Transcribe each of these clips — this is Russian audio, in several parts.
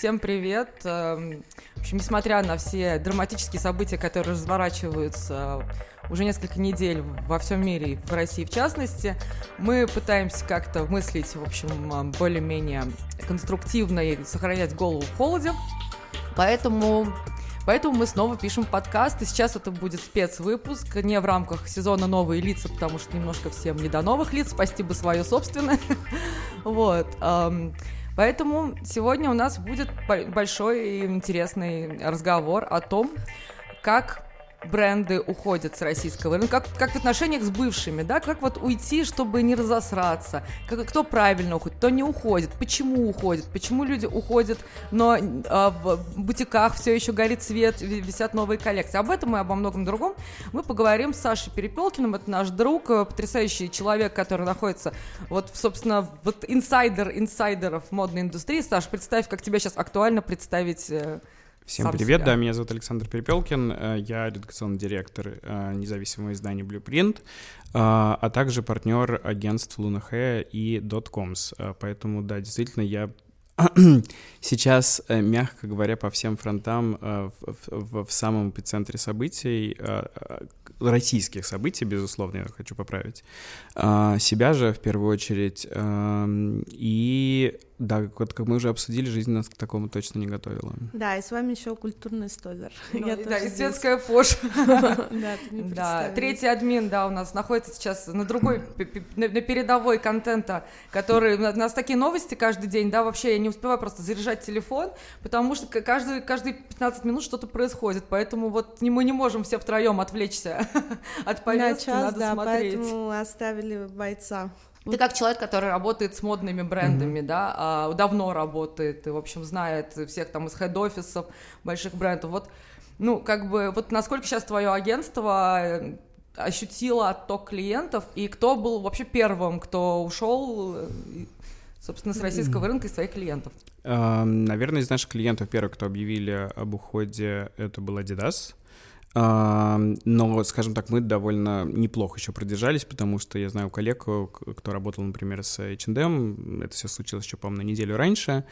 Всем привет! Эм, в общем, несмотря на все драматические события, которые разворачиваются уже несколько недель во всем мире, в России в частности, мы пытаемся как-то мыслить, в общем, э, более-менее конструктивно и сохранять голову в холоде. Поэтому Поэтому мы снова пишем подкаст, и сейчас это будет спецвыпуск, не в рамках сезона «Новые лица», потому что немножко всем не до новых лиц, спасти бы свое собственное. Вот. Поэтому сегодня у нас будет большой и интересный разговор о том, как бренды уходят с российского рынка, как, как в отношениях с бывшими, да, как вот уйти, чтобы не разосраться, как, кто правильно уходит, кто не уходит, почему уходит, почему люди уходят, но а, в бутиках все еще горит свет, висят новые коллекции. Об этом и обо многом другом мы поговорим с Сашей Перепелкиным, это наш друг, э, потрясающий человек, который находится вот, собственно, вот инсайдер инсайдеров модной индустрии. Саш, представь, как тебя сейчас актуально представить э, Всем Сам привет, себя. да, меня зовут Александр Перепелкин, э, я редакционный директор э, независимого издания Blueprint, э, а также партнер агентств Лунахэ и Dotcoms, поэтому, да, действительно, я сейчас, мягко говоря, по всем фронтам в, в, в самом эпицентре событий, российских событий, безусловно, я хочу поправить, себя же в первую очередь, эм, и да, вот как мы уже обсудили, жизнь нас к такому точно не готовила. Да, и с вами еще культурный столер. Ну, Я да, и светская пош. Да, третий админ, да, у нас находится сейчас на другой, на передовой контента, который... У нас такие новости каждый день, да, вообще я не успеваю просто заряжать телефон, потому что каждый, каждые 15 минут что-то происходит, поэтому вот мы не можем все втроем отвлечься от повестки, надо смотреть. поэтому оставили бойца. Ты как человек, который работает с модными брендами, mm-hmm. да, а, давно работает, и, в общем, знает всех там из хед-офисов больших брендов. Вот, ну, как бы, вот насколько сейчас твое агентство э, ощутило отток клиентов, и кто был вообще первым, кто ушел, э, собственно, с российского рынка из своих клиентов? Наверное, из наших клиентов первый, кто объявили об уходе, это был Adidas. Но, скажем так, мы довольно неплохо еще продержались, потому что я знаю коллег, кто работал, например, с H&M, это все случилось еще, по-моему, на неделю раньше,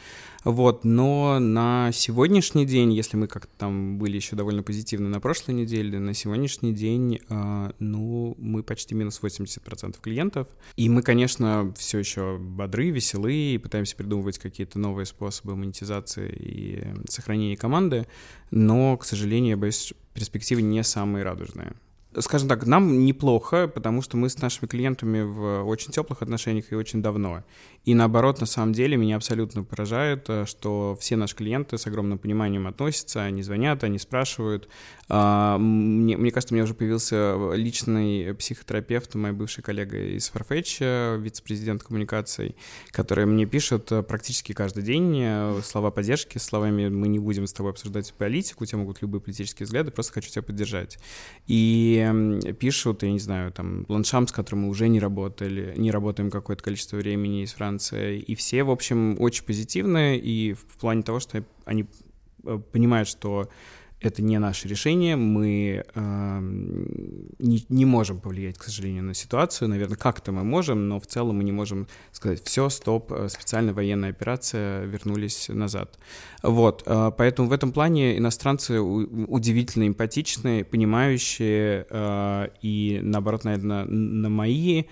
вот, но на сегодняшний день, если мы как-то там были еще довольно позитивны на прошлой неделе, на сегодняшний день, а, ну, мы почти минус 80% клиентов, и мы, конечно, все еще бодры, веселы, и пытаемся придумывать какие-то новые способы монетизации и сохранения команды, но, к сожалению, я боюсь, перспективы не самые радужные. Скажем так, нам неплохо, потому что мы с нашими клиентами в очень теплых отношениях и очень давно. И наоборот, на самом деле, меня абсолютно поражает, э, что все наши клиенты с огромным пониманием относятся, они звонят, они спрашивают. А, мне, мне кажется, у меня уже появился личный психотерапевт, моя бывшая коллега из Farfetch, э, вице-президент коммуникаций, которая мне пишет э, практически каждый день слова поддержки, словами «мы не будем с тобой обсуждать политику, у тебя могут любые политические взгляды, просто хочу тебя поддержать». И пишут, я не знаю, там, Ланшам, с которым мы уже не работали, не работаем какое-то количество времени из Франции, и все, в общем, очень позитивные, и в плане того, что они э, понимают, что это не наше решение, мы э, не, не можем повлиять, к сожалению, на ситуацию. Наверное, как-то мы можем, но в целом мы не можем сказать, все, стоп, э, специальная военная операция, вернулись назад. Вот, э, поэтому в этом плане иностранцы удивительно эмпатичные, понимающие, э, и наоборот, наверное, на мои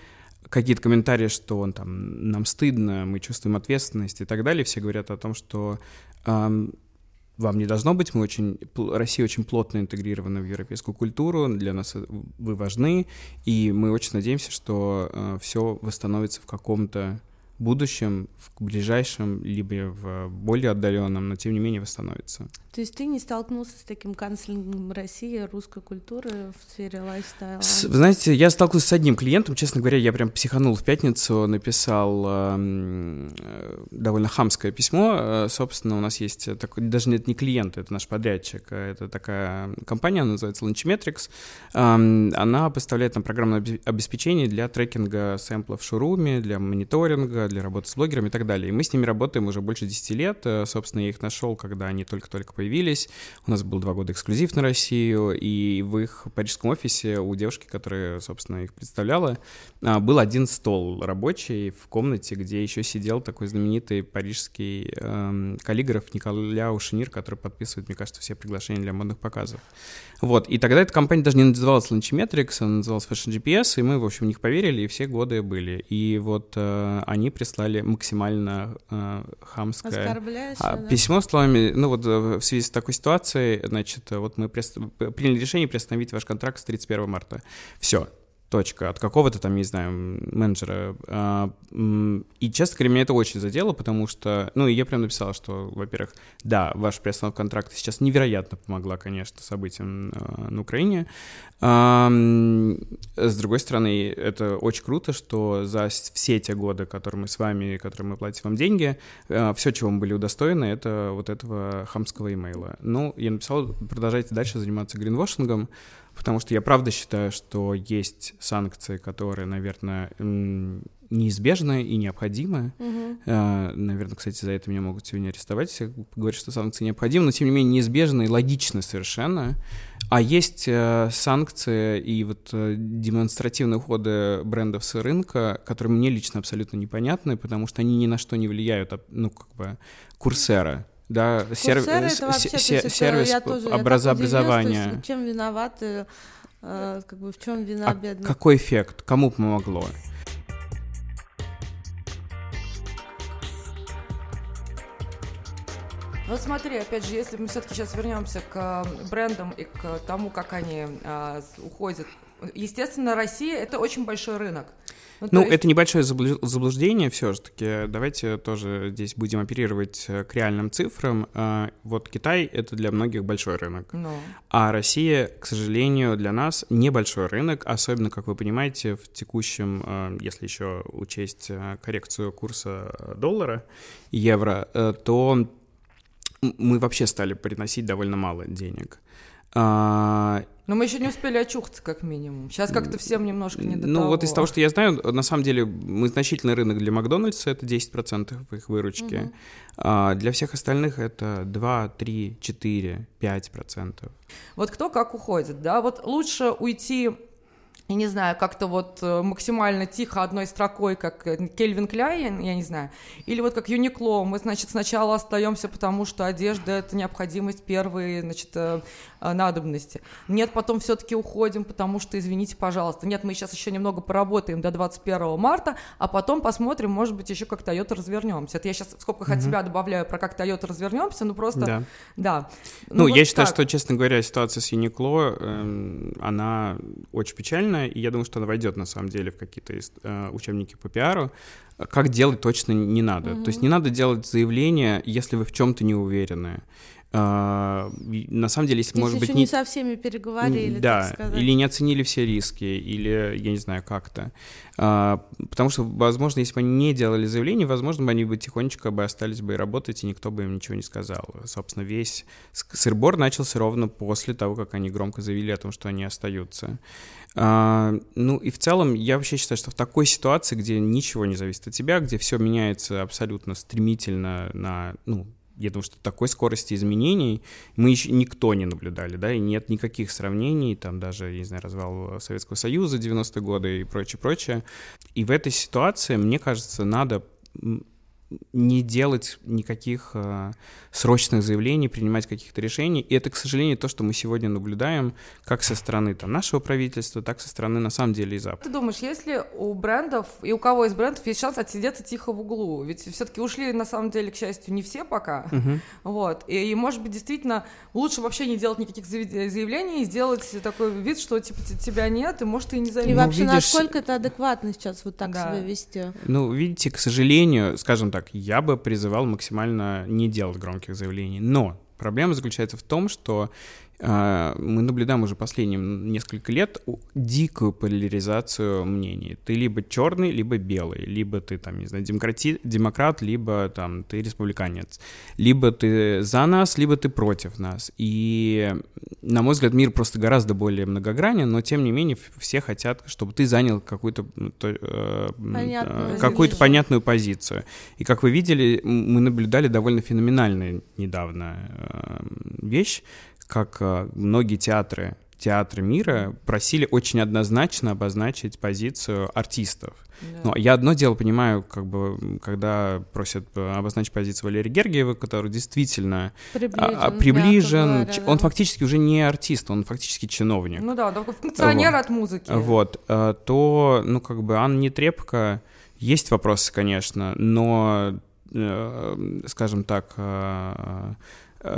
какие-то комментарии, что он там нам стыдно, мы чувствуем ответственность и так далее, все говорят о том, что эм, вам не должно быть, мы очень, Россия очень плотно интегрирована в европейскую культуру, для нас вы важны, и мы очень надеемся, что э, все восстановится в каком-то будущем, в ближайшем, либо в более отдаленном, но тем не менее восстановится. То есть ты не столкнулся с таким канцлингом России, русской культуры в сфере лайфстайла? Вы знаете, я столкнулся с одним клиентом, честно говоря, я прям психанул в пятницу, написал э, довольно хамское письмо. Э, собственно, у нас есть такой, даже нет не клиент, это наш подрядчик, а это такая компания, она называется Launchmetrics. Э, она поставляет нам программное обеспечение для трекинга сэмплов в шоуруме, для мониторинга, для работы с блогерами и так далее. И мы с ними работаем уже больше 10 лет. Э, собственно, я их нашел, когда они только-только появились. У нас был два года эксклюзив на Россию, и в их парижском офисе у девушки, которая, собственно, их представляла, а, был один стол рабочий в комнате, где еще сидел такой знаменитый парижский эм, каллиграф Николя Ушинир, который подписывает, мне кажется, все приглашения для модных показов. Вот, и тогда эта компания даже не называлась Launchmetrics, она называлась Fashion GPS, и мы, в общем, в них поверили, и все годы были. И вот э, они прислали максимально э, хамское а, да? письмо словами, ну вот э, в связи с такой ситуацией, значит, вот мы приняли решение приостановить ваш контракт с 31 марта. Все, точка от какого-то там, не знаю, менеджера. А, и, честно говоря, меня это очень задело, потому что, ну, я прям написал, что, во-первых, да, ваш приостановка контракта сейчас невероятно помогла, конечно, событиям а, на Украине. А, с другой стороны, это очень круто, что за все те годы, которые мы с вами, которые мы платим вам деньги, все, чего мы были удостоены, это вот этого хамского имейла. Ну, я написал, продолжайте дальше заниматься гринвошингом, потому что я правда считаю, что есть санкции, которые, наверное, неизбежны и необходимы. Угу. Наверное, кстати, за это меня могут сегодня арестовать, если говорят, что санкции необходимы, но тем не менее неизбежны и логичны совершенно. А есть э, санкции и вот э, демонстративные уходы брендов с рынка, которые мне лично абсолютно непонятны, потому что они ни на что не влияют, ну, как бы, курсера да, серв... это вообще, сервис я тоже, образования. Есть, чем виноваты, э, как бы в чем вина а бедных? Какой эффект? Кому помогло? Вот смотри, опять же, если мы все-таки сейчас вернемся к брендам и к тому, как они а, уходят, естественно, Россия это очень большой рынок. Ну, ну есть... это небольшое заблуждение все-таки. Давайте тоже здесь будем оперировать э, к реальным цифрам. А, вот Китай — это для многих большой рынок. Но... А Россия, к сожалению, для нас небольшой рынок, особенно, как вы понимаете, в текущем, э, если еще учесть э, коррекцию курса доллара, евро, то мы вообще стали приносить довольно мало денег. А, но мы еще не успели очухаться, как минимум. Сейчас как-то всем немножко не до Ну, того. вот из того, что я знаю, на самом деле мы значительный рынок для Макдональдса, это 10% их выручки. Угу. А для всех остальных это 2, 3, 4, 5%. Вот кто как уходит, да? Вот лучше уйти я не знаю, как-то вот э, максимально тихо одной строкой, как э, Кельвин Кляйн, я не знаю, или вот как Юникло, мы, значит, сначала остаемся, потому что одежда — это необходимость первой, значит, э, надобности. Нет, потом все-таки уходим, потому что, извините, пожалуйста, нет, мы сейчас еще немного поработаем до 21 марта, а потом посмотрим, может быть, еще как Toyota развернемся. Это я сейчас в скобках mm-hmm. от себя добавляю про как Toyota развернемся, ну просто, да. да. Ну, ну вот я считаю, что, честно говоря, ситуация с Юникло, э, она очень печальная, актуальна, и я думаю, что она войдет на самом деле в какие-то э, учебники по пиару. Как делать точно не надо. Mm-hmm. То есть не надо делать заявление, если вы в чем-то не уверены. Uh, на самом деле, если, если может быть... не со всеми переговорили, Да, или не оценили все риски, или, я не знаю, как-то. Uh, потому что, возможно, если бы они не делали заявление, возможно, бы они бы тихонечко бы остались бы и работать, и никто бы им ничего не сказал. Собственно, весь сырбор начался ровно после того, как они громко заявили о том, что они остаются. А, ну и в целом я вообще считаю, что в такой ситуации, где ничего не зависит от тебя, где все меняется абсолютно стремительно на, ну, я думаю, что такой скорости изменений мы еще никто не наблюдали, да, и нет никаких сравнений, там даже, я не знаю, развал Советского Союза 90-е годы и прочее, прочее. И в этой ситуации, мне кажется, надо не делать никаких э, срочных заявлений, принимать каких-то решений. И это, к сожалению, то, что мы сегодня наблюдаем как со стороны там, нашего правительства, так со стороны, на самом деле, и Запада. Ты думаешь, если у брендов и у кого из брендов есть шанс отсидеться тихо в углу? Ведь все-таки ушли, на самом деле, к счастью, не все пока. Угу. Вот. И, и, может быть, действительно, лучше вообще не делать никаких заявлений и сделать такой вид, что типа тебя нет, и может и не заявить. И вообще, ну, видишь... насколько это адекватно сейчас вот так да. себя вести? Ну, видите, к сожалению, скажем так, я бы призывал максимально не делать громких заявлений. Но проблема заключается в том, что мы наблюдаем уже последние несколько лет дикую поляризацию мнений. Ты либо черный, либо белый, либо ты там, не знаю, демократи, демократ, либо там ты республиканец, либо ты за нас, либо ты против нас. И, на мой взгляд, мир просто гораздо более многогранен, но тем не менее все хотят, чтобы ты занял какую-то э, Понятную какую-то понятную позицию. И как вы видели, мы наблюдали довольно феноменальную недавно э, вещь, как э, многие театры, театры мира просили очень однозначно обозначить позицию артистов. Да. Ну, я одно дело понимаю, как бы, когда просят э, обозначить позицию Валерия Гергиева, который действительно приближен, а, приближен говоря, он да. фактически уже не артист, он фактически чиновник. Ну да, такой функционер вот. от музыки. Вот, э, то, ну, как бы, Анна Нетребко, есть вопросы, конечно, но, скажем так,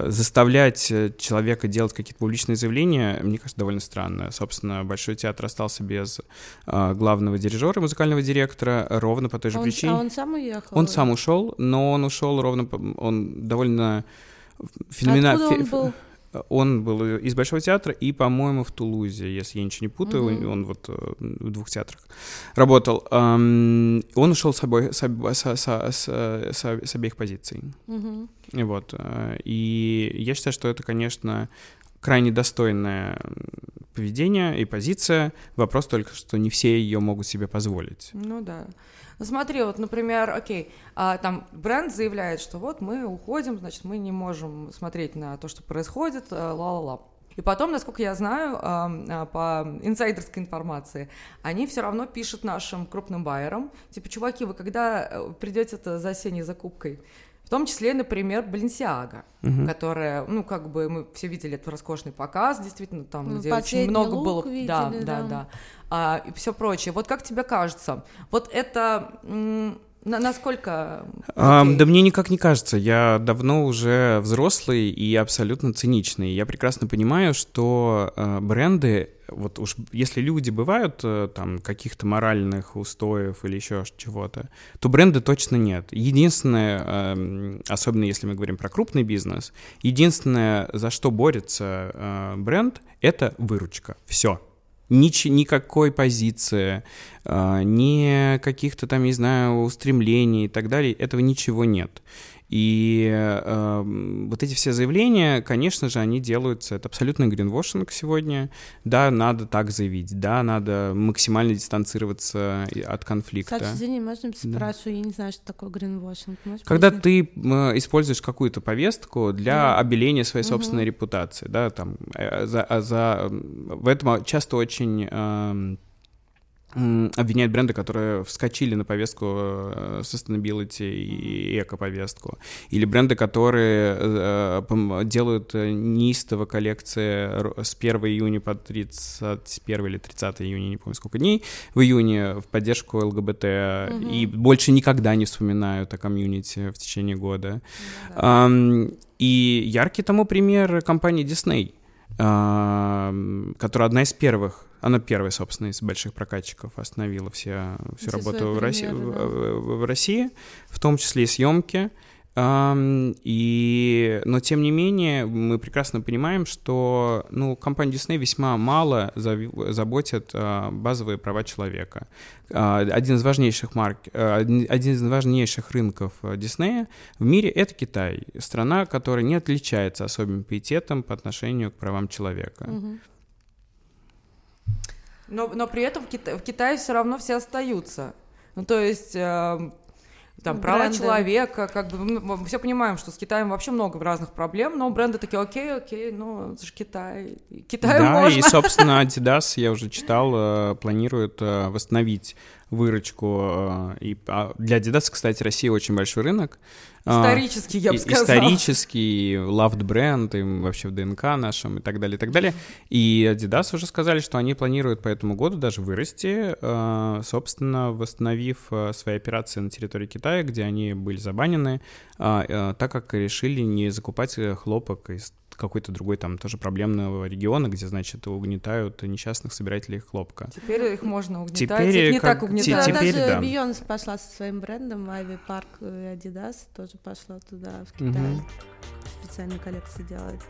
заставлять э, человека делать какие-то публичные заявления, мне кажется, довольно странно. Собственно, Большой театр остался без э, главного дирижера, музыкального директора, ровно по той же а причине. Он, а он сам уехал? Он сам ушел, но он ушел ровно, по, он довольно феноменально... Откуда он был? Он был из Большого театра и, по-моему, в Тулузе, если я ничего не путаю, mm-hmm. он вот э, в двух театрах работал. Он ушел с, обоих, с, с, с, с, с обеих позиций. Mm-hmm. Вот. Э, и я считаю, что это, конечно, крайне достойное поведение и позиция. Вопрос только, что не все ее могут себе позволить. Ну да. Ну смотри, вот, например, окей, а, там бренд заявляет, что вот мы уходим, значит, мы не можем смотреть на то, что происходит, а, ла-ла-ла. И потом, насколько я знаю, а, по инсайдерской информации, они все равно пишут нашим крупным байерам, типа, чуваки, вы когда э, придете за осенней закупкой, в том числе, например, Баленсиага, угу. которая, ну, как бы мы все видели этот роскошный показ, действительно, там, ну, где очень много было. Видели, да, да, да, да. А, и все прочее. Вот как тебе кажется, вот это. На, насколько? А, да мне никак не кажется. Я давно уже взрослый и абсолютно циничный. Я прекрасно понимаю, что э, бренды, вот уж если люди бывают э, там каких-то моральных устоев или еще чего-то, то бренды точно нет. Единственное, э, особенно если мы говорим про крупный бизнес, единственное, за что борется э, бренд, это выручка. Все. Нич никакой позиции, э, ни каких-то там, не знаю, устремлений и так далее, этого ничего нет. И э, вот эти все заявления, конечно же, они делаются, это абсолютно гринвошинг сегодня. Да, надо так заявить, да, надо максимально дистанцироваться от конфликта. Кстати, извини, можно спрашиваю, да. я не знаю, что такое гринвошинг. Когда ты э, используешь какую-то повестку для да. обеления своей собственной угу. репутации, да, там, э, за, а за, в этом часто очень... Э, обвиняют бренды, которые вскочили на повестку э, sustainability и эко-повестку. Или бренды, которые э, делают неистово коллекции с 1 июня по 31 или 30 июня, не помню сколько дней, в июне в поддержку ЛГБТ, угу. и больше никогда не вспоминают о комьюнити в течение года. да. И яркий тому пример компании Disney, которая одна из первых она первая, собственно, из больших прокатчиков остановила все, всю все работу в России, да. в, в России, в том числе и съемки. И, но тем не менее, мы прекрасно понимаем, что ну, компания Disney весьма мало заботит а, базовые права человека. А, один из важнейших марк, а, один из важнейших рынков Disney в мире это Китай, страна, которая не отличается особым пиететом по отношению к правам человека. Угу. Но, но при этом в, Кита- в Китае все равно все остаются. Ну, то есть... Там права бренды. человека, как бы мы все понимаем, что с Китаем вообще много разных проблем, но бренды такие, окей, окей, ну это же Китай, Китай да, можно. и собственно Adidas, я уже читал, э, планирует э, восстановить выручку. Э, и а, для Adidas, кстати, Россия очень большой рынок. А, исторический, я бы сказала. Исторический, loved бренд, им вообще в ДНК нашем и так далее, и так далее. И Adidas уже сказали, что они планируют по этому году даже вырасти, э, собственно, восстановив э, свои операции на территории Китая, где они были забанены, так как решили не закупать хлопок из какой-то другой там тоже проблемного региона, где, значит, угнетают несчастных собирателей хлопка. Теперь их можно угнетать, теперь их не как, так угнетают. Теперь, даже да. Бейонсе пошла со своим брендом, Ivy Park и Adidas тоже пошла туда, в Китай. Угу. специальные коллекции делает.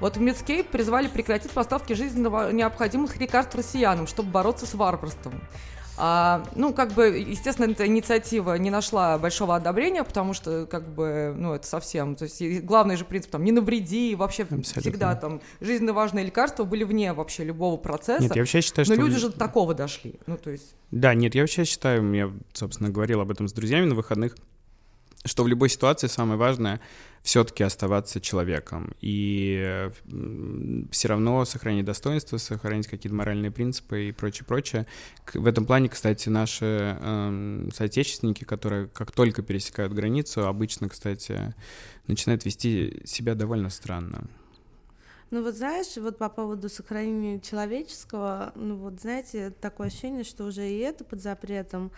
Вот в Medscape призвали прекратить поставки жизненно необходимых лекарств россиянам, чтобы бороться с варварством. А, ну, как бы, естественно, эта инициатива не нашла большого одобрения, потому что, как бы, ну, это совсем, то есть главный же принцип, там, не навреди, и вообще Абсолютно. всегда там жизненно важные лекарства были вне вообще любого процесса. Нет, я вообще считаю, но что... люди же до такого дошли, ну, то есть... Да, нет, я вообще считаю, я, собственно, говорил об этом с друзьями на выходных, что в любой ситуации самое важное все-таки оставаться человеком и все равно сохранить достоинство, сохранить какие-то моральные принципы и прочее, прочее. В этом плане, кстати, наши э, соотечественники, которые как только пересекают границу, обычно, кстати, начинают вести себя довольно странно. Ну вот знаешь, вот по поводу сохранения человеческого, ну вот знаете, такое ощущение, что уже и это под запретом,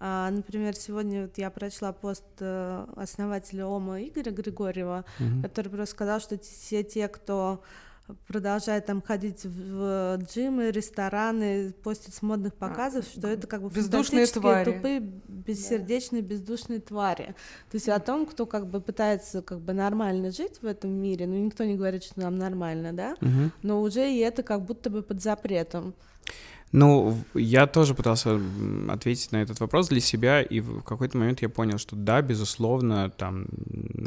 например, сегодня вот я прочла пост э, основателя ОМА Игоря Григорьева, mm-hmm. который просто сказал, что все те, кто продолжает там ходить в джимы, рестораны, постить с модных а, показов, а, что это как бы бездушные твари. тупые, бессердечные, да. бездушные твари. То есть о том, кто как бы пытается как бы нормально жить в этом мире, ну никто не говорит, что нам нормально, да, угу. но уже и это как будто бы под запретом. Ну, я тоже пытался ответить на этот вопрос для себя, и в какой-то момент я понял, что да, безусловно, там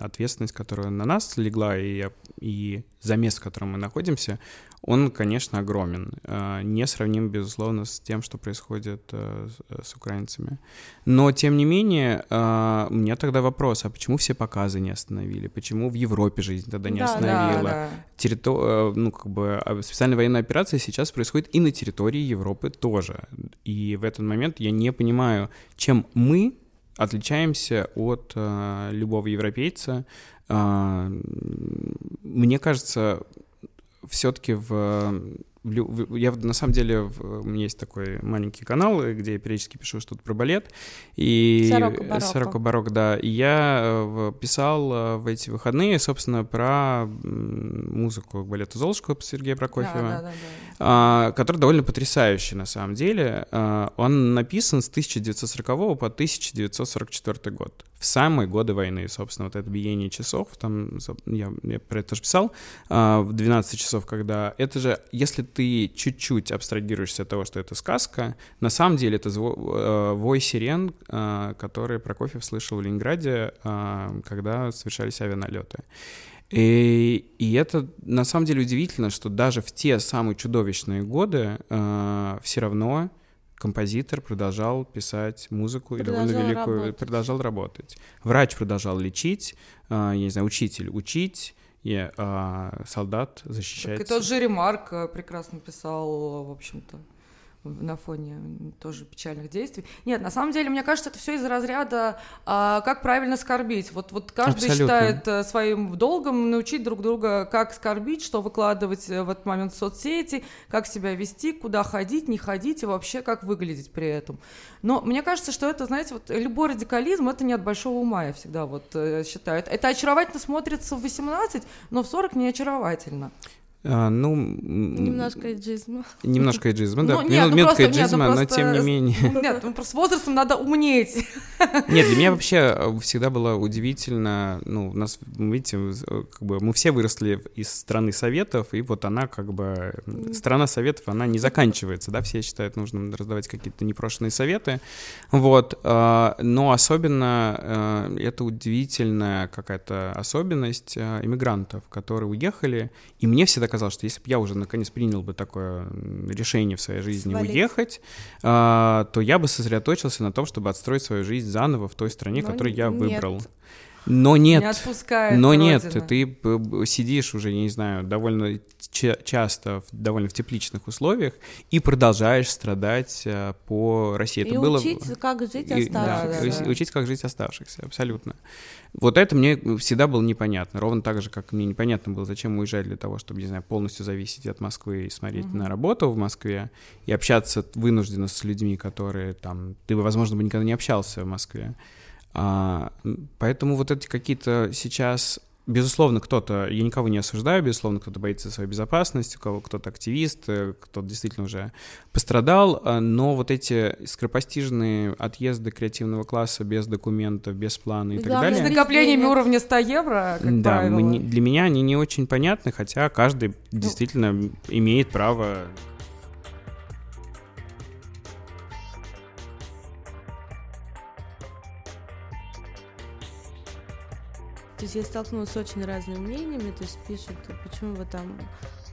ответственность, которая на нас легла, и, и за место, в котором мы находимся, он, конечно, огромен. А, не сравним, безусловно, с тем, что происходит э, с украинцами. Но, тем не менее, а, у меня тогда вопрос, а почему все показы не остановили? Почему в Европе жизнь тогда не да, остановила? Да, да. Террито... Э, ну, как бы а, специальная военная операция сейчас происходит и на территории Европы тоже. И в этот момент я не понимаю, чем мы отличаемся от э, любого европейца. Э, мне кажется, все-таки в я на самом деле, у меня есть такой маленький канал, где я периодически пишу что-то про балет. И... Сорока Барок. да. И я э, писал э, в эти выходные, собственно, про музыку к балету Золушка Сергея Прокофьева, да, да, да, да. А, который довольно потрясающий на самом деле. А, он написан с 1940 по 1944 год самые годы войны, собственно, вот это биение часов, там, я, я про это тоже писал, а, в 12 часов, когда это же, если ты чуть-чуть абстрагируешься от того, что это сказка, на самом деле это зво, э, вой сирен, э, который Прокофьев слышал в Ленинграде, э, когда совершались авианалеты. И, и это на самом деле удивительно, что даже в те самые чудовищные годы э, все равно композитор продолжал писать музыку продолжал и довольно великую, работать. продолжал работать. Врач продолжал лечить, э, я не знаю, учитель учить, и а, солдат защищает. Так и тот же Ремарк э, прекрасно писал, в общем-то на фоне тоже печальных действий. Нет, на самом деле, мне кажется, это все из разряда, а, как правильно скорбить. Вот, вот каждый Абсолютно. считает а, своим долгом научить друг друга, как скорбить, что выкладывать э, в этот момент в соцсети, как себя вести, куда ходить, не ходить и вообще как выглядеть при этом. Но мне кажется, что это, знаете, вот любой радикализм, это не от большого ума, я всегда вот э, считаю. Это очаровательно смотрится в 18, но в 40 не очаровательно. А, ну... Немножко эйджизма. Немножко эйджизма, да. Ну, нет, ну, Минутка эйджизма, ну, но тем не менее. Нет, ну просто с возрастом надо умнеть. Нет, для меня вообще э, всегда было удивительно, ну, у нас, видите, э, как бы мы все выросли из страны Советов, и вот она как бы, страна Советов, она не заканчивается, да, все считают нужным раздавать какие-то непрошенные советы, вот, а, но особенно э, это удивительная какая-то особенность иммигрантов, которые уехали, и мне всегда казалось, что если бы я уже наконец принял бы такое решение в своей жизни Свалить. уехать, а, то я бы сосредоточился на том, чтобы отстроить свою жизнь заново в той стране, но которую я выбрал. Но нет, не отпускает но родина. нет, ты сидишь уже, я не знаю, довольно часто, в, довольно в тепличных условиях и продолжаешь страдать а, по России. И это учить, было... как жить и, оставшихся. Да. Учить, как жить оставшихся, абсолютно. Вот это мне всегда было непонятно, ровно так же, как мне непонятно было, зачем уезжать для того, чтобы, не знаю, полностью зависеть от Москвы и смотреть mm-hmm. на работу в Москве и общаться вынужденно с людьми, которые там, ты бы, возможно, бы никогда не общался в Москве. А, поэтому вот эти какие-то сейчас Безусловно, кто-то, я никого не осуждаю, безусловно, кто-то боится своей безопасности, у кого кто-то активист, э, кто-то действительно уже пострадал, а, но вот эти скоропостижные отъезды креативного класса без документов, без плана и, и так далее... С накоплениями уровня 100 евро, как Да, мы, для меня они не очень понятны, хотя каждый ну, действительно имеет право То есть я столкнулась с очень разными мнениями, то есть пишут, почему вы там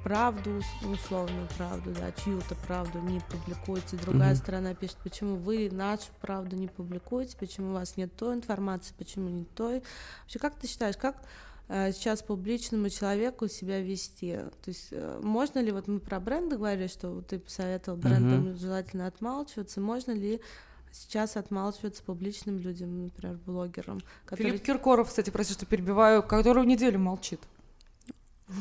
правду, условную правду, да, чью-то правду не публикуете. Другая mm-hmm. сторона пишет, почему вы нашу правду не публикуете, почему у вас нет той информации, почему не той. Вообще, как ты считаешь, как э, сейчас публичному человеку себя вести? То есть э, можно ли, вот мы про бренды говорили, что ты посоветовал брендам mm-hmm. желательно отмалчиваться, можно ли сейчас отмалчивается публичным людям, например, блогерам. Которые... Филипп Киркоров, кстати, прости, что перебиваю, который неделю молчит.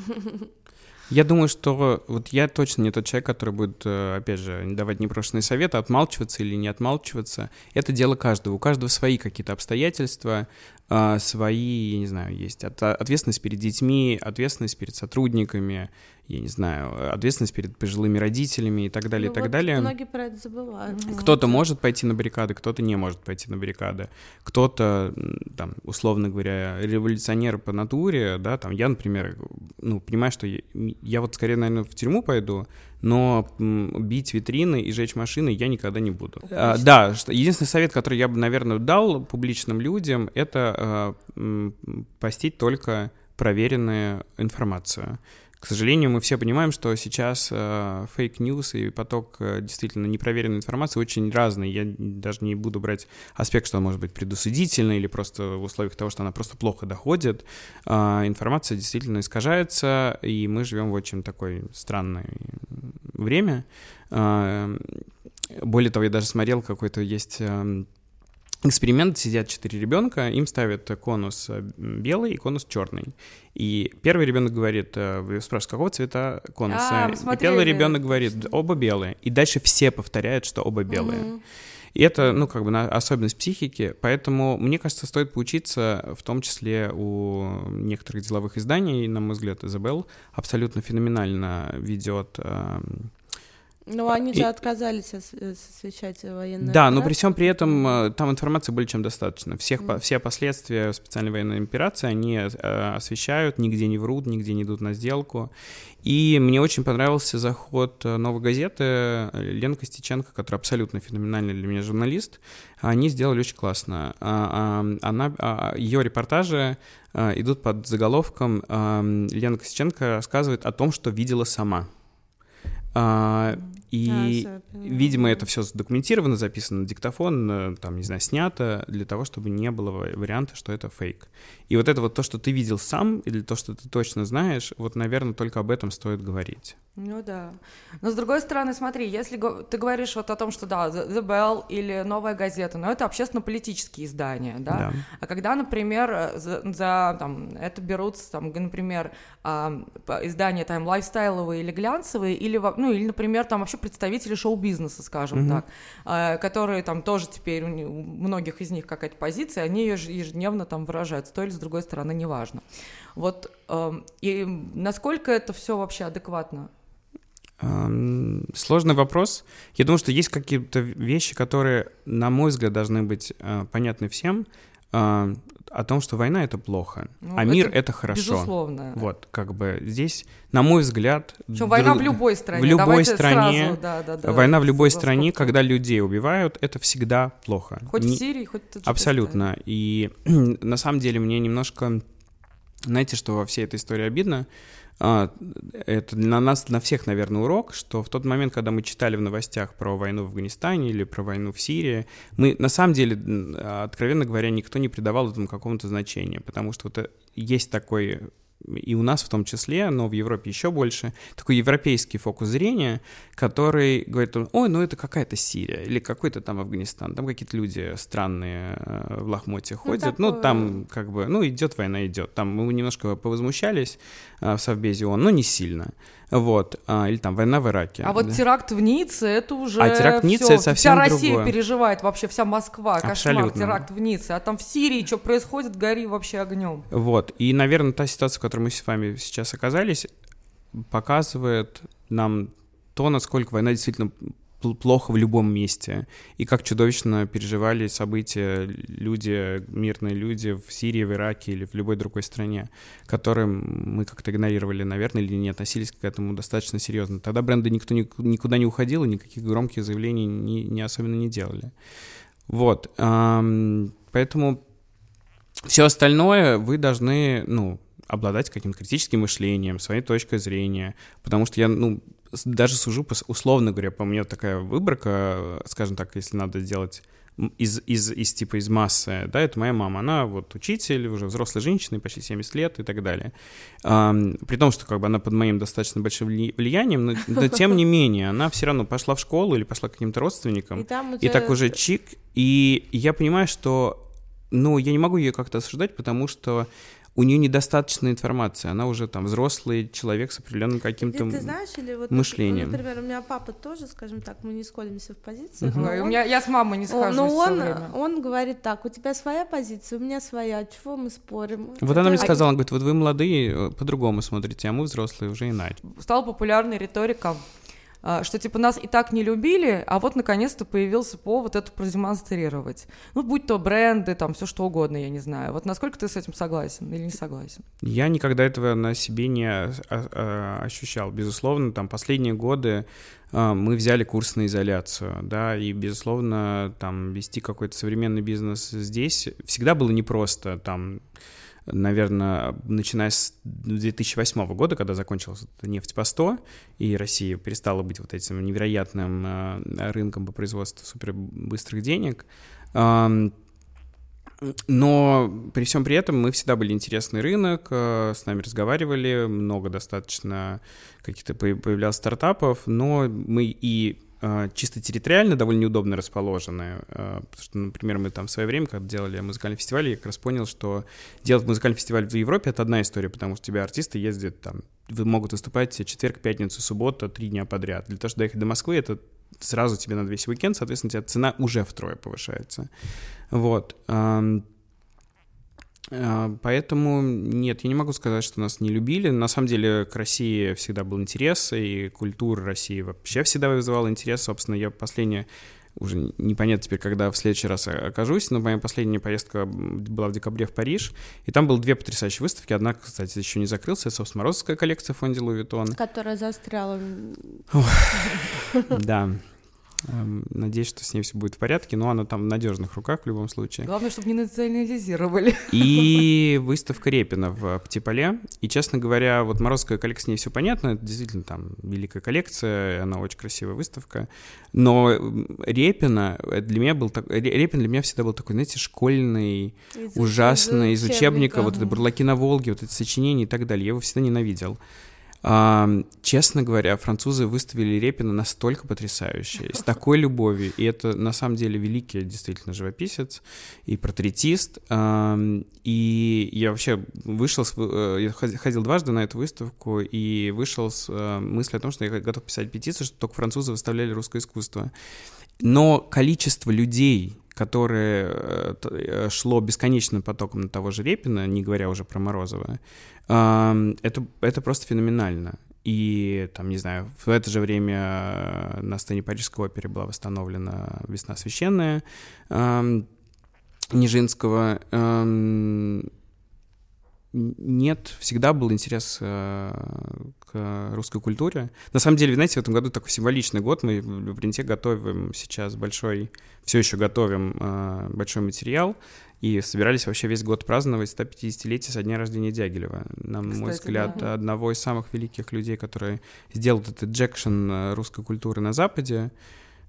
Я думаю, что вот я точно не тот человек, который будет, э, опять же, давать непрошенные советы, отмалчиваться или не отмалчиваться. Это дело каждого. У каждого свои какие-то обстоятельства, а, свои, я не знаю, есть ответственность перед детьми, ответственность перед сотрудниками, я не знаю, ответственность перед пожилыми родителями и так далее, ну, и так вот далее. Многие про это забывают. Кто-то может пойти на баррикады, кто-то не может пойти на баррикады. Кто-то, там, условно говоря, революционер по натуре, да, там, я, например, ну, понимаю, что я, я вот скорее, наверное, в тюрьму пойду, но бить витрины и жечь машины я никогда не буду. А, да, единственный совет, который я бы, наверное, дал публичным людям, это а, постить только проверенную информацию. К сожалению, мы все понимаем, что сейчас fake news э, и поток э, действительно непроверенной информации очень разный. Я даже не буду брать аспект, что он может быть предосудительный или просто в условиях того, что она просто плохо доходит. Э, информация действительно искажается, и мы живем в очень такое странное время. Э, более того, я даже смотрел какой-то есть... Эксперимент, сидят четыре ребенка, им ставят конус э, белый и конус черный. И первый ребенок говорит, э, вы спрашиваете, какого цвета конуса? А, и первый ребенок говорит, оба белые. И дальше все повторяют, что оба белые. Угу. И это, ну, как бы особенность психики, поэтому, мне кажется, стоит поучиться, в том числе у некоторых деловых изданий, на мой взгляд, Изабел абсолютно феноменально ведет эм, ну, они же и... отказались э, освещать военные Да, операции. но при всем при этом э, там информации более чем достаточно. Всех, mm. Все последствия специальной военной операции они э, освещают, нигде не врут, нигде не идут на сделку. И мне очень понравился заход новой газеты Лена Костиченко, которая абсолютно феноменальный для меня журналист. Они сделали очень классно. А, а, она, а, ее репортажи идут под заголовком «Лена Костиченко рассказывает о том, что видела сама». И, а, видимо, это все задокументировано, записано на диктофон, э, там, не знаю, снято, для того, чтобы не было варианта, что это фейк. И вот это вот то, что ты видел сам, или то, что ты точно знаешь, вот, наверное, только об этом стоит говорить. Ну да. Но с другой стороны, смотри, если ты говоришь вот о том, что да, The Bell или Новая газета, но это общественно-политические издания, да? да. А когда, например, за, за там, это берутся, там, например, а, издания там лайфстайловые или глянцевые, или, ну, или, например, там вообще представители шоу-бизнеса, скажем mm-hmm. так, а, которые там тоже теперь у многих из них какая-то позиция, они ее ежедневно там выражают, с той или с другой стороны, неважно. Вот эм, и насколько это все вообще адекватно? Сложный вопрос. Я думаю, что есть какие-то вещи, которые, на мой взгляд, должны быть э, понятны всем. О том, что война это плохо, ну, а мир это хорошо. Безусловно. Вот, как бы здесь, на мой взгляд, Что, война в любой стране. В любой Давайте стране, сразу, да, да, да, война в любой стране, когда людей убивают, это всегда плохо. Хоть Не... в Сирии, хоть в Абсолютно. И на самом деле мне немножко, знаете, что во всей этой истории обидно? А, это для нас, на всех, наверное, урок, что в тот момент, когда мы читали в новостях про войну в Афганистане или про войну в Сирии, мы, на самом деле, откровенно говоря, никто не придавал этому какому-то значения, потому что вот есть такой и у нас в том числе, но в Европе еще больше, такой европейский фокус зрения, который говорит, ой, ну это какая-то Сирия или какой-то там Афганистан, там какие-то люди странные э, в лохмоте ну, ходят, ну, ну там как бы, ну идет война, идет. Там мы немножко повозмущались э, в Совбезе ООН, но не сильно. Вот, а, или там война в Ираке. А вот да. теракт в Ницце, это уже А теракт в Ницце всё, это совсем Вся Россия другое. переживает, вообще вся Москва, кошмар, Абсолютно. теракт в Ницце. А там в Сирии что происходит, гори вообще огнем. Вот, и, наверное, та ситуация, в которой мы с вами сейчас оказались, показывает нам то, насколько война действительно плохо в любом месте, и как чудовищно переживали события люди, мирные люди в Сирии, в Ираке или в любой другой стране, которым мы как-то игнорировали, наверное, или не относились к этому достаточно серьезно. Тогда бренды никто ни- никуда не уходил, и никаких громких заявлений не, не особенно не делали. Вот, поэтому все остальное вы должны, ну, обладать каким-то критическим мышлением, своей точкой зрения, потому что я, ну, даже сужу, условно говоря, по мне такая выборка, скажем так, если надо сделать из, из, из типа из массы, да, это моя мама, она вот учитель, уже взрослая женщина, почти 70 лет и так далее. Ам, при том, что как бы она под моим достаточно большим вли- влиянием, но, но тем не менее, она все равно пошла в школу или пошла к каким-то родственникам, И там и так уже чик. И я понимаю, что, ну, я не могу ее как-то осуждать, потому что у нее недостаточно информации. Она уже там взрослый человек с определенным каким-то... Или ты знаешь, или вот, мышлением. например, у меня папа тоже, скажем так, мы не сходимся в позициях, Мгм. но у меня, я с мамой не схожусь но он, время. он говорит так, у тебя своя позиция, у меня своя, чего мы спорим? Вот она мне Это- сказала, она говорит, вот вы молодые, э, по-другому смотрите, а мы взрослые уже иначе. Стала популярной риторика, что типа нас и так не любили, а вот наконец-то появился повод это продемонстрировать. Ну, будь то бренды, там все что угодно, я не знаю. Вот насколько ты с этим согласен или не согласен? Я никогда этого на себе не а- а- ощущал. Безусловно, там последние годы а, мы взяли курс на изоляцию, да, и, безусловно, там вести какой-то современный бизнес здесь всегда было непросто, там, наверное, начиная с 2008 года, когда закончилась нефть по 100, и Россия перестала быть вот этим невероятным а, рынком по производству супербыстрых денег, но при всем при этом мы всегда были интересный рынок, э, с нами разговаривали, много достаточно каких-то по- появлялось стартапов, но мы и э, чисто территориально довольно неудобно расположены. э, Потому что, например, мы там в свое время, когда делали музыкальный фестиваль, я как раз понял, что делать музыкальный фестиваль в Европе — это одна история, потому что у тебя артисты ездят там, могут выступать четверг, пятницу, суббота, три дня подряд. Для того, чтобы доехать до Москвы, это сразу тебе на весь уикенд, соответственно, у тебя цена уже втрое повышается. Вот. А, Поэтому нет, я не могу сказать, что нас не любили. На самом деле к России всегда был интерес, и культура России вообще всегда вызывала интерес. Собственно, я последняя, уже непонятно теперь, когда в следующий раз окажусь, но моя последняя поездка была в декабре в Париж, и там было две потрясающие выставки. Одна, кстати, еще не закрылась, это, собственно, Морозовская коллекция в фонде Луи Vuitton. Которая застряла. Да. Эм, Надеюсь, что с ней все будет в порядке, но она там в надежных руках в любом случае. Главное, чтобы не национализировали. И выставка Репина в Птиполе. И, честно говоря, вот Морозская коллекция, с ней все понятно, это действительно там великая коллекция, она очень красивая выставка. Но Репина э, для меня был так... Ре- Репин для меня всегда был такой, знаете, школьный, Из- ужасный, из учебника, вот Мгм. это «Бурлаки на Волге», вот эти сочинения и так далее. Я его всегда ненавидел. Честно говоря, французы выставили Репина настолько потрясающе, с такой любовью, и это на самом деле великий действительно живописец и портретист. И я вообще вышел, с э, я ходи- ходил дважды на эту выставку и вышел с э, мыслью о том, что я готов писать петицию, чтобы только французы выставляли русское искусство. Но количество людей, которое э, э, шло бесконечным потоком на того же Репина, не говоря уже про Морозова, это, это просто феноменально. И, там, не знаю, в это же время э, на сцене Парижской оперы была восстановлена «Весна священная» Нижинского. Нет, всегда был интерес э, к русской культуре. На самом деле, знаете, в этом году такой символичный год. Мы в Любринте готовим сейчас большой, все еще готовим э, большой материал. И собирались вообще весь год праздновать 150-летие со дня рождения Дягилева. На мой Кстати, взгляд, да. одного из самых великих людей, которые сделал этот инжекшн э, русской культуры на Западе.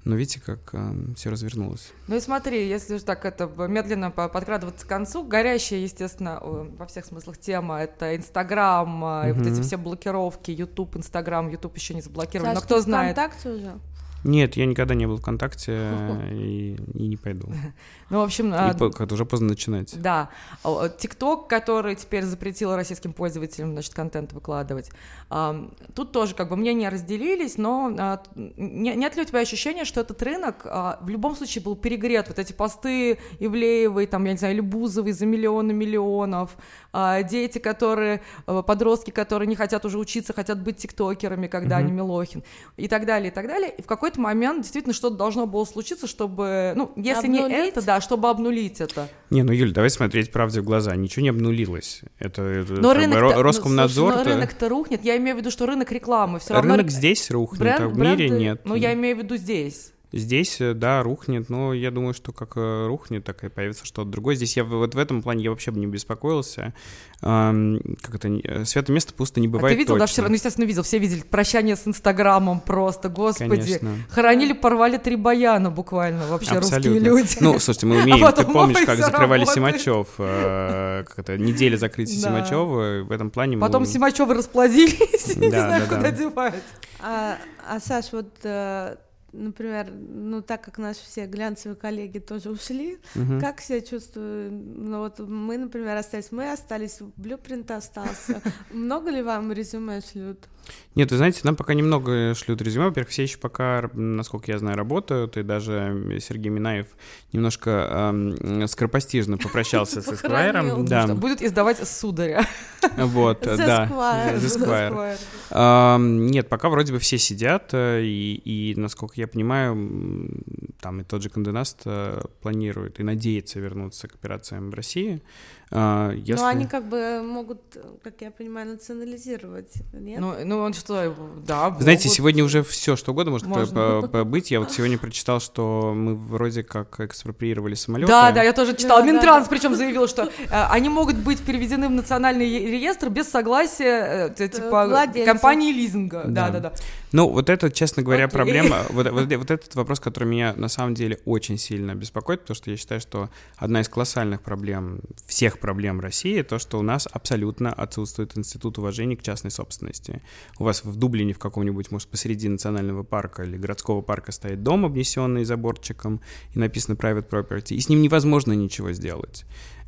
Но видите, как все развернулось. Ну и смотри, если же так это медленно по- подкрадываться к концу, горящая, естественно, во всех смыслах тема, это Инстаграм, а, и вот эти все блокировки, Ютуб, Инстаграм, Ютуб еще не заблокировали, Саш, но кто знает. ВКонтакте уже? Нет, я никогда не был в ВКонтакте и, и не пойду. Ну, в общем... И а, как-то уже поздно начинать. Да. А, ТикТок, который теперь запретил российским пользователям, значит, контент выкладывать. Тут тоже как бы мнения разделились, но а, не- нет ли у тебя ощущения, что этот рынок а, в любом случае был перегрет? Вот эти посты Ивлеевой, там, я не знаю, или Бузовой за миллионы миллионов, а, дети, которые, а, подростки, которые не хотят уже учиться, хотят быть тиктокерами, когда они Милохин, и так далее, и так далее. И в какой-то момент действительно что-то должно было случиться, чтобы, ну, если не Обнулить? это, да, чтобы обнулить это. Не, ну, Юль, давай смотреть правде в глаза. Ничего не обнулилось. Это, это Но как бы рынок Ро- Роскомнадзор. но рынок-то рухнет. Я имею в виду, что рынок рекламы все равно. Рынок здесь рухнет, бренд- а в мире бренды- нет. Ну, я имею в виду здесь. Здесь, э, да, рухнет, но я думаю, что как э, рухнет, так и появится что-то другое. Здесь я вот в этом плане я вообще бы не беспокоился. Как это, э, свято место пусто не А бывает ты видел, да, точно. вчера? Ну, естественно, видел. Все видели прощание с Инстаграмом просто, господи. Конечно. Хоронили, порвали три баяна буквально вообще Абсолютно. русские люди. Ну, слушайте, мы умеем, А ты помнишь, как закрывали работает. Симачев, как это, неделя закрытия Да. Симачева, в этом плане мы... Потом Симачевы расплодились, не Да, знаю, да, куда да. девать. А, а Саш, вот, например, ну так как наши все глянцевые коллеги тоже ушли, Мгм. как себя чувствую? Ну вот мы, например, остались, мы остались, блюпринт остался. Много ли вам резюме шлют? Нет, вы знаете, нам пока немного шлют резюме. Во-первых, все еще пока, насколько я знаю, работают, и даже Сергей Минаев немножко эм, скоропостижно попрощался с. Эсквайром. Что Да, Будут издавать сударя. вот, да. Ам, Нет, пока вроде бы все сидят, э, и, и, насколько я понимаю, там и тот же Канденаст э, планирует и надеется вернуться к операциям в России. А, Если... Но они как бы могут, как я понимаю, национализировать, нет? Ну, ну, он что, да, Вы знаете, могут. сегодня уже все что угодно может Можно. быть. Я вот сегодня прочитал, что мы вроде как экспроприировали самолеты. Да, да, я тоже читала. Да, Минтранс да. причем заявил, что э, они могут быть переведены в национальный реестр без согласия э, т- типа компании лизинга. Да, Да. да, да. Ну, вот это, честно говоря, Окей. проблема, вот, вот- вот этот вопрос, который меня на самом деле очень сильно беспокоит, потому что я считаю, что одна из колоссальных проблем, всех проблем России, то, что у нас абсолютно отсутствует институт уважения к частной собственности. У вас в Дублине в каком-нибудь, может, посреди национального парка или городского парка стоит дом, обнесенный заборчиком, и написано private property, и с ним невозможно ничего сделать.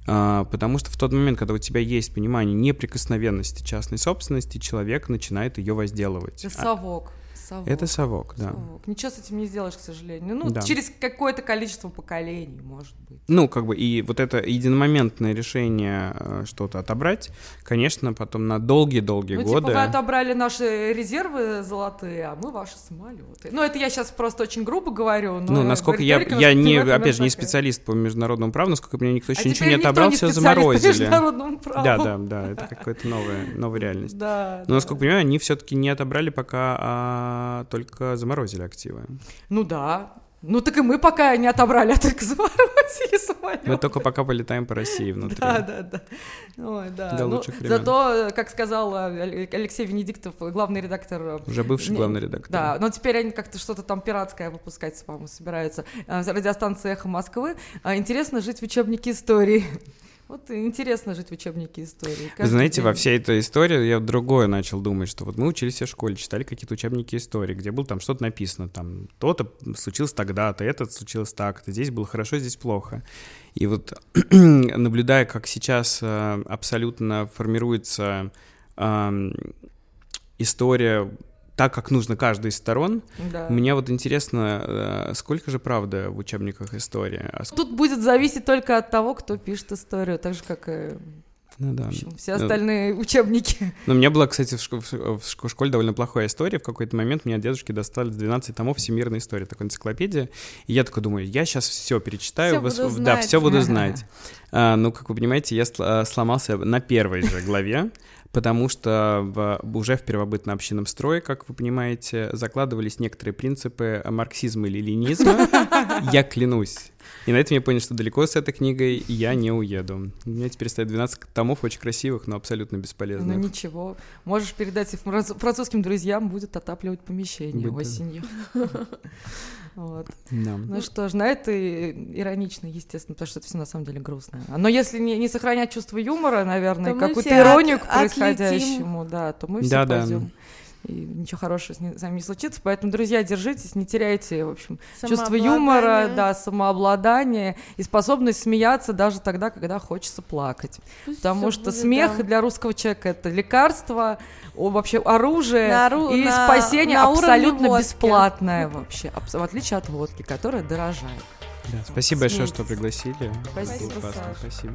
А, Потому что в тот момент, когда у тебя есть понимание неприкосновенности частной собственности, человек начинает ее возделывать. Это совок. Совок. Это совок, да. совок. Ничего с этим не сделаешь, к сожалению. Ну, Да. через какое-то количество поколений, может быть. Ну, как бы, и вот это единомоментное решение э, что-то отобрать, конечно, потом на долгие-долгие Ну, годы... типа, вы отобрали наши резервы золотые, а мы ваши самолеты. Ну, это я сейчас просто очень грубо говорю, но... ну, насколько я, я не, опять же, не специалист по международному праву, насколько меня никто еще А ничего не отобрал, не все заморозили. Да, да, да, это какая-то новая, новая реальность. Да, Но, насколько понимаю, они все-таки не отобрали пока, а только заморозили активы. Ну да. Ну так и мы пока не отобрали, а только заморозили самолет. Мы только пока полетаем по России внутри. Да, да, да. Ой, да. До Ну, лучших времен. Зато, как сказал э, Алексей Венедиктов, главный редактор э, Уже бывший главный редактор. Да, но теперь они как-то что-то там пиратское выпускать, по-моему, собираются. А, Радиостанция «Эхо Москвы». А, Интересно жить в учебнике истории. Вот интересно жить в учебнике истории. Вы знаете, во день. всей этой истории я другое начал думать, что вот мы учились в школе, читали какие-то учебники истории, где было там что-то написано, там то-то случилось тогда-то, это случилось так-то, здесь было хорошо, здесь плохо. И вот наблюдая, как сейчас э, абсолютно формируется история так, как нужно каждой из сторон, Да. мне вот интересно, э, сколько же правды в учебниках истории? А Тут будет зависеть только от того, кто пишет историю, так же, как и Ну да. в общем, все Ну, остальные учебники. Ну, у меня была, кстати, в, шко- в школе довольно плохая история. В какой-то момент мне от дедушки достали 12 томов всемирной истории, такой энциклопедия. И я такой думаю, я сейчас все перечитаю. Всё вос- буду Да, знать. все буду знать. А, ну, как вы понимаете, я а, сломался на первой же главе, потому что в- уже в первобытно общинном строе, как вы понимаете, закладывались некоторые принципы марксизма или ленизма. Я клянусь. И на этом я понял, что далеко с этой книгой я не уеду. У меня теперь стоит 12 томов очень красивых, но абсолютно Ну бесполезных. ничего, можешь передать их франц- французским друзьям, будет отапливать помещение Будет, осенью. Вот. Да. Ну что ж, на это иронично, естественно, потому что это все на самом деле грустно. Но если не, не сохранять чувство юмора, наверное, какую-то иронию от- к происходящему, да, то мы все Да-да. пойдем и ничего хорошего с вами не случится. Поэтому, друзья, держитесь, не теряйте, в общем, чувство юмора, да, самообладание и способность смеяться даже тогда, когда хочется плакать. Пусть Потому что будет, смех да. для русского человека это лекарство, вообще оружие на, и на, спасение на абсолютно бесплатное вообще, в отличие от водки, которая дорожает. Да, спасибо Смейтесь. большое, что пригласили. Спасибо, Спасибо.